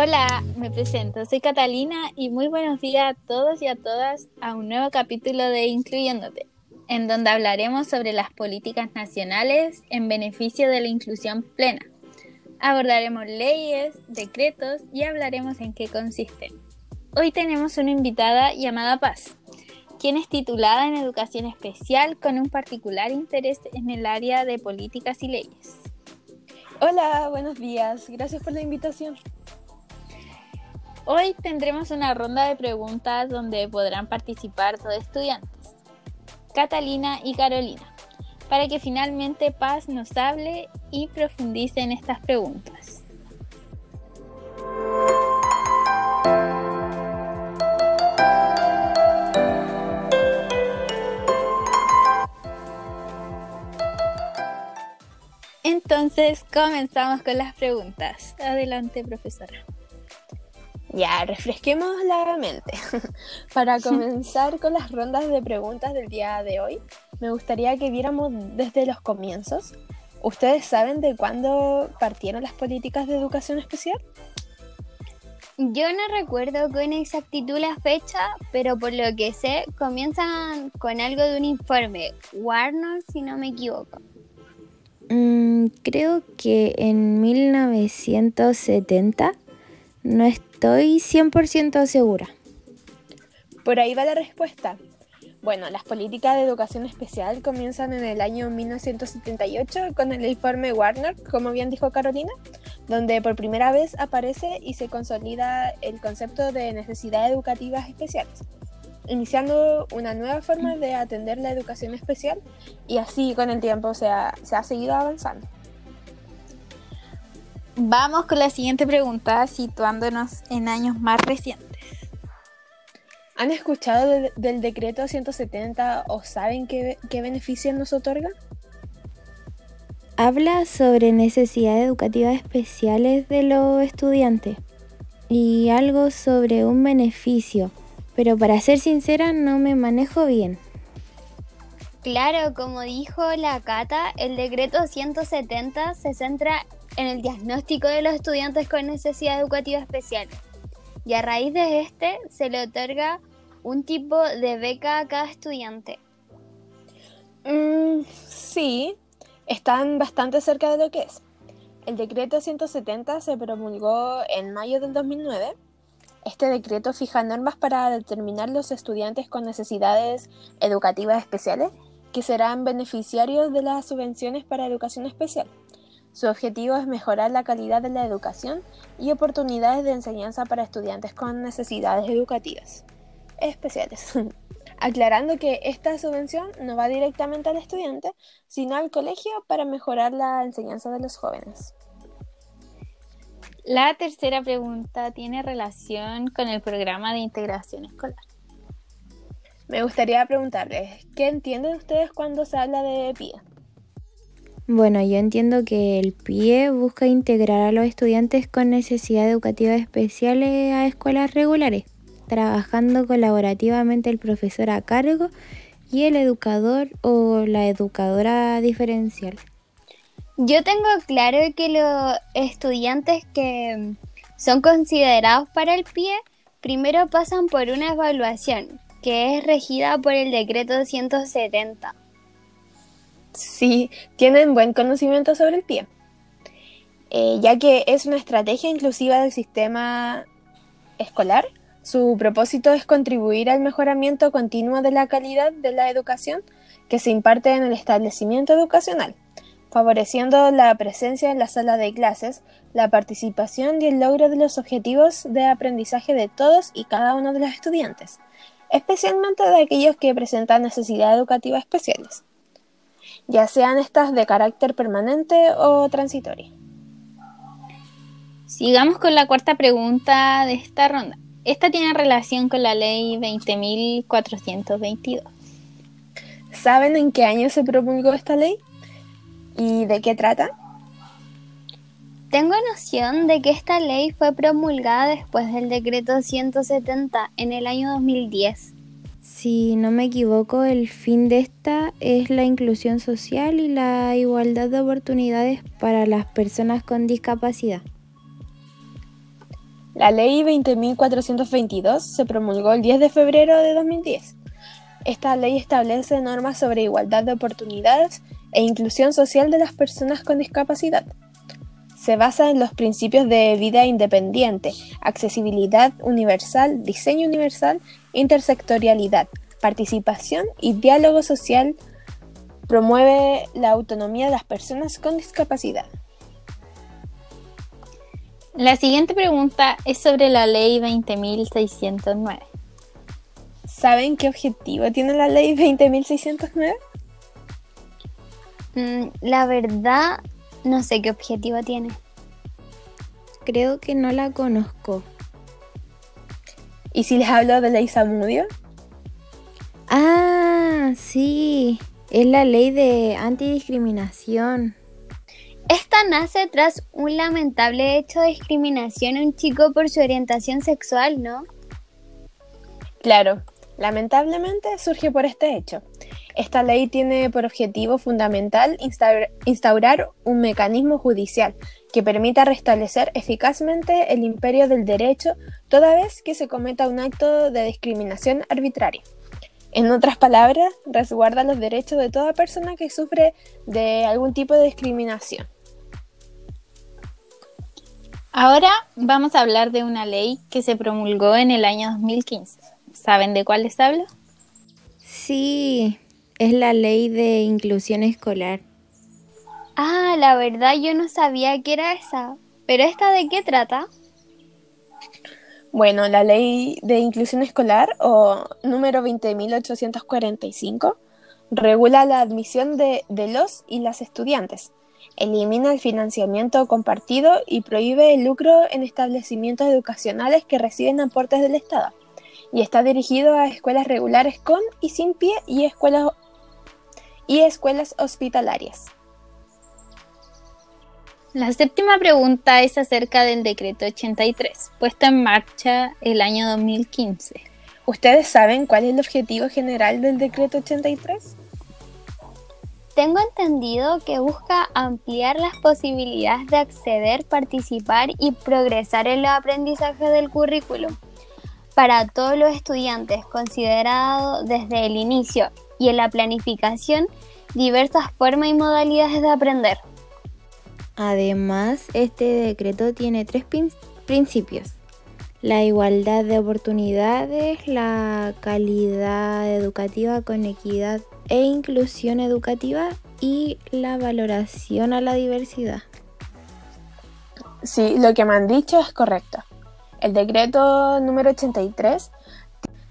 Hola, me presento, soy Catalina y muy buenos días a todos y a todas a un nuevo capítulo de Incluyéndote, en donde hablaremos sobre las políticas nacionales en beneficio de la inclusión plena. Abordaremos leyes, decretos y hablaremos en qué consisten. Hoy tenemos una invitada llamada Paz, quien es titulada en Educación Especial con un particular interés en el área de políticas y leyes. Hola, buenos días. Gracias por la invitación. Hoy tendremos una ronda de preguntas donde podrán participar dos estudiantes, Catalina y Carolina, para que finalmente Paz nos hable y profundice en estas preguntas. Entonces, comenzamos con las preguntas. Adelante, profesora. Ya, refresquemos la mente. Para comenzar con las rondas de preguntas del día de hoy, me gustaría que viéramos desde los comienzos. ¿Ustedes saben de cuándo partieron las políticas de educación especial? Yo no recuerdo con exactitud la fecha, pero por lo que sé, comienzan con algo de un informe, Warner, si no me equivoco. Mm, creo que en 1970 no estoy 100% segura. Por ahí va la respuesta. Bueno, las políticas de educación especial comienzan en el año 1978 con el informe Warner, como bien dijo Carolina, donde por primera vez aparece y se consolida el concepto de necesidades educativas especiales iniciando una nueva forma de atender la educación especial y así con el tiempo se ha, se ha seguido avanzando. Vamos con la siguiente pregunta, situándonos en años más recientes. ¿Han escuchado del decreto 170 o saben qué, qué beneficios nos otorga? Habla sobre necesidades educativas especiales de los estudiantes y algo sobre un beneficio pero para ser sincera no me manejo bien. Claro, como dijo la Cata, el decreto 170 se centra en el diagnóstico de los estudiantes con necesidad educativa especial y a raíz de este se le otorga un tipo de beca a cada estudiante. Mm, sí, están bastante cerca de lo que es. El decreto 170 se promulgó en mayo del 2009 este decreto fija normas para determinar los estudiantes con necesidades educativas especiales que serán beneficiarios de las subvenciones para educación especial. Su objetivo es mejorar la calidad de la educación y oportunidades de enseñanza para estudiantes con necesidades educativas especiales. Aclarando que esta subvención no va directamente al estudiante, sino al colegio para mejorar la enseñanza de los jóvenes. La tercera pregunta tiene relación con el programa de integración escolar. Me gustaría preguntarles, ¿qué entienden ustedes cuando se habla de PIE? Bueno, yo entiendo que el PIE busca integrar a los estudiantes con necesidades educativas especiales a escuelas regulares, trabajando colaborativamente el profesor a cargo y el educador o la educadora diferencial. Yo tengo claro que los estudiantes que son considerados para el pie primero pasan por una evaluación que es regida por el decreto 170. Sí, tienen buen conocimiento sobre el pie, eh, ya que es una estrategia inclusiva del sistema escolar. Su propósito es contribuir al mejoramiento continuo de la calidad de la educación que se imparte en el establecimiento educacional favoreciendo la presencia en la sala de clases, la participación y el logro de los objetivos de aprendizaje de todos y cada uno de los estudiantes, especialmente de aquellos que presentan necesidades educativas especiales, ya sean estas de carácter permanente o transitoria. Sigamos con la cuarta pregunta de esta ronda. Esta tiene relación con la ley 20.422. ¿Saben en qué año se promulgó esta ley? ¿Y de qué trata? Tengo noción de que esta ley fue promulgada después del decreto 170 en el año 2010. Si no me equivoco, el fin de esta es la inclusión social y la igualdad de oportunidades para las personas con discapacidad. La ley 20.422 se promulgó el 10 de febrero de 2010. Esta ley establece normas sobre igualdad de oportunidades e inclusión social de las personas con discapacidad. Se basa en los principios de vida independiente, accesibilidad universal, diseño universal, intersectorialidad, participación y diálogo social. Promueve la autonomía de las personas con discapacidad. La siguiente pregunta es sobre la ley 20.609. ¿Saben qué objetivo tiene la ley 20.609? Mm, la verdad, no sé qué objetivo tiene. Creo que no la conozco. ¿Y si les hablo de ley Samudio? Ah, sí. Es la ley de antidiscriminación. Esta nace tras un lamentable hecho de discriminación a un chico por su orientación sexual, ¿no? Claro, lamentablemente surge por este hecho. Esta ley tiene por objetivo fundamental instaurar un mecanismo judicial que permita restablecer eficazmente el imperio del derecho toda vez que se cometa un acto de discriminación arbitraria. En otras palabras, resguarda los derechos de toda persona que sufre de algún tipo de discriminación. Ahora vamos a hablar de una ley que se promulgó en el año 2015. ¿Saben de cuál les hablo? Sí, es la ley de inclusión escolar. Ah, la verdad yo no sabía que era esa. ¿Pero esta de qué trata? Bueno, la ley de inclusión escolar, o número 20.845, regula la admisión de, de los y las estudiantes elimina el financiamiento compartido y prohíbe el lucro en establecimientos educacionales que reciben aportes del Estado. Y está dirigido a escuelas regulares con y sin pie y escuelas, y escuelas hospitalarias. La séptima pregunta es acerca del decreto 83, puesto en marcha el año 2015. ¿Ustedes saben cuál es el objetivo general del decreto 83? Tengo entendido que busca ampliar las posibilidades de acceder, participar y progresar en los aprendizajes del currículum para todos los estudiantes, considerado desde el inicio y en la planificación diversas formas y modalidades de aprender. Además, este decreto tiene tres principios. La igualdad de oportunidades, la calidad educativa con equidad e inclusión educativa y la valoración a la diversidad. Sí, lo que me han dicho es correcto. El decreto número 83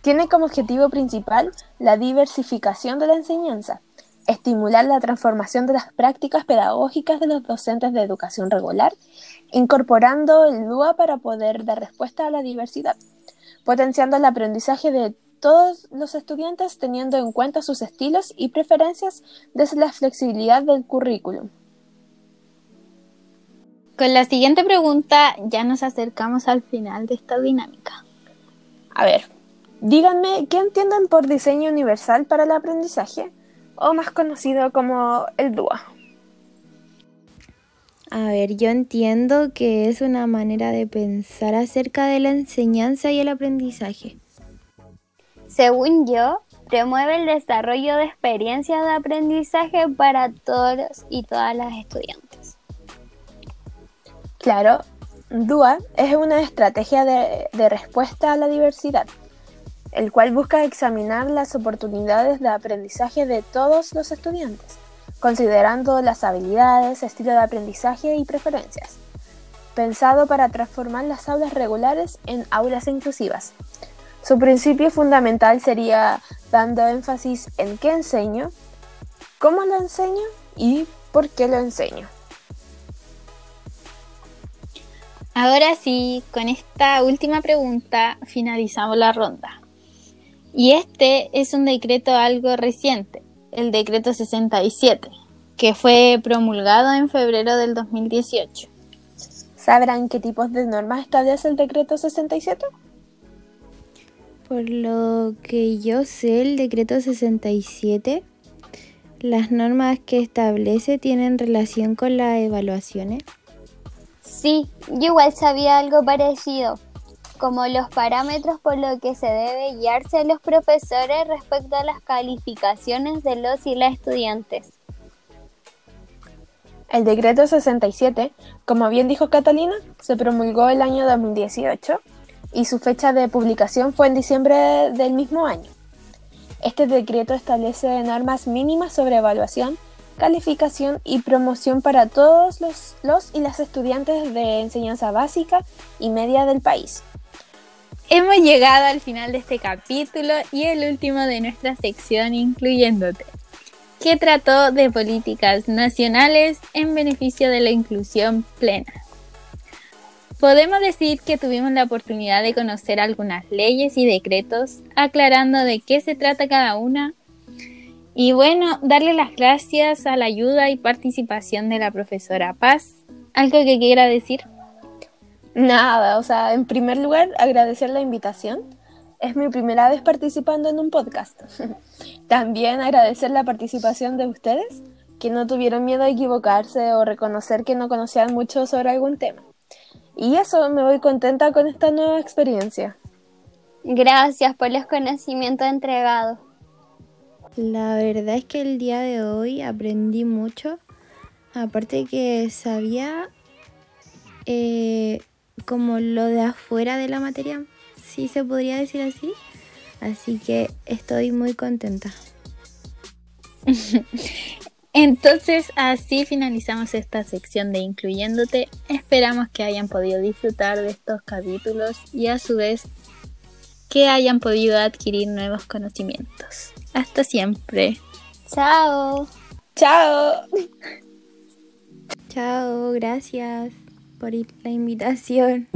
tiene como objetivo principal la diversificación de la enseñanza, estimular la transformación de las prácticas pedagógicas de los docentes de educación regular, incorporando el DUA para poder dar respuesta a la diversidad, potenciando el aprendizaje de todos los estudiantes teniendo en cuenta sus estilos y preferencias desde la flexibilidad del currículum. Con la siguiente pregunta ya nos acercamos al final de esta dinámica. A ver, díganme, ¿qué entienden por diseño universal para el aprendizaje? O más conocido como el DUA. A ver, yo entiendo que es una manera de pensar acerca de la enseñanza y el aprendizaje. Según yo, promueve el desarrollo de experiencias de aprendizaje para todos y todas las estudiantes. Claro, DUA es una estrategia de, de, respuesta a la diversidad, el cual busca examinar las oportunidades de aprendizaje de todos los estudiantes, considerando las habilidades, estilo de aprendizaje y preferencias, pensado para transformar las aulas regulares en aulas inclusivas. Su principio fundamental sería dando énfasis en qué enseño, cómo lo enseño y por qué lo enseño. Ahora sí, con esta última pregunta finalizamos la ronda. Y este es un decreto algo reciente, el decreto 67, que fue promulgado en febrero del 2018. ¿Sabrán qué tipos de normas establece el decreto 67? Por lo que yo sé, el decreto 67, las normas que establece tienen relación con las evaluaciones. Sí, yo igual sabía algo parecido. Como los parámetros por los que se debe guiarse a los profesores respecto a las calificaciones de los y las estudiantes. El decreto 67, como bien dijo Catalina, se promulgó el año 2018 y su fecha de publicación fue en diciembre del mismo año. Este decreto establece normas mínimas sobre evaluación, calificación y promoción para todos los, los y las estudiantes de enseñanza básica y media del país. Hemos llegado al final de este capítulo y el último de nuestra sección incluyéndote, que trató de políticas nacionales en beneficio de la inclusión plena. Podemos decir que tuvimos la oportunidad de conocer algunas leyes y decretos, aclarando de qué se trata cada una. Y bueno, darle las gracias a la ayuda y participación de la profesora Paz. ¿Algo que quiera decir? Nada, o sea, en primer lugar, agradecer la invitación. Es mi primera vez participando en un podcast. También agradecer la participación de ustedes, que no tuvieron miedo a equivocarse o reconocer que no conocían mucho sobre algún tema. Y eso, me voy contenta con esta nueva experiencia. Gracias por los conocimientos entregados. La verdad es que el día de hoy aprendí mucho. Aparte que sabía eh, como lo de afuera de la materia, si se podría decir así. Así que estoy muy contenta. Entonces así finalizamos esta sección de Incluyéndote. Esperamos que hayan podido disfrutar de estos capítulos y a su vez que hayan podido adquirir nuevos conocimientos. Hasta siempre. Chao. Chao. Chao, gracias por la invitación.